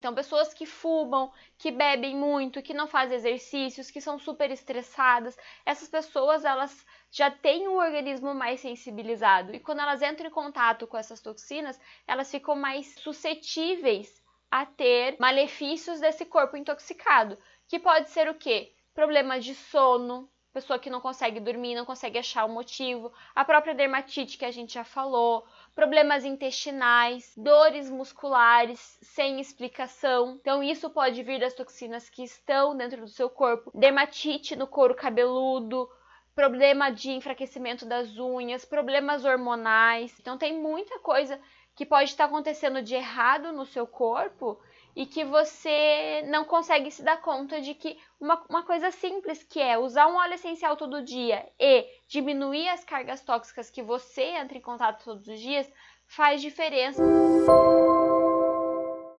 Então, pessoas que fumam, que bebem muito, que não fazem exercícios, que são super estressadas, essas pessoas elas já têm um organismo mais sensibilizado e quando elas entram em contato com essas toxinas, elas ficam mais suscetíveis a ter malefícios desse corpo intoxicado, que pode ser o quê? Problemas de sono, pessoa que não consegue dormir, não consegue achar o motivo, a própria dermatite que a gente já falou, problemas intestinais, dores musculares sem explicação. Então isso pode vir das toxinas que estão dentro do seu corpo, dermatite no couro cabeludo, problema de enfraquecimento das unhas, problemas hormonais. Então tem muita coisa que pode estar acontecendo de errado no seu corpo e que você não consegue se dar conta de que uma, uma coisa simples que é usar um óleo essencial todo dia e diminuir as cargas tóxicas que você entra em contato todos os dias faz diferença.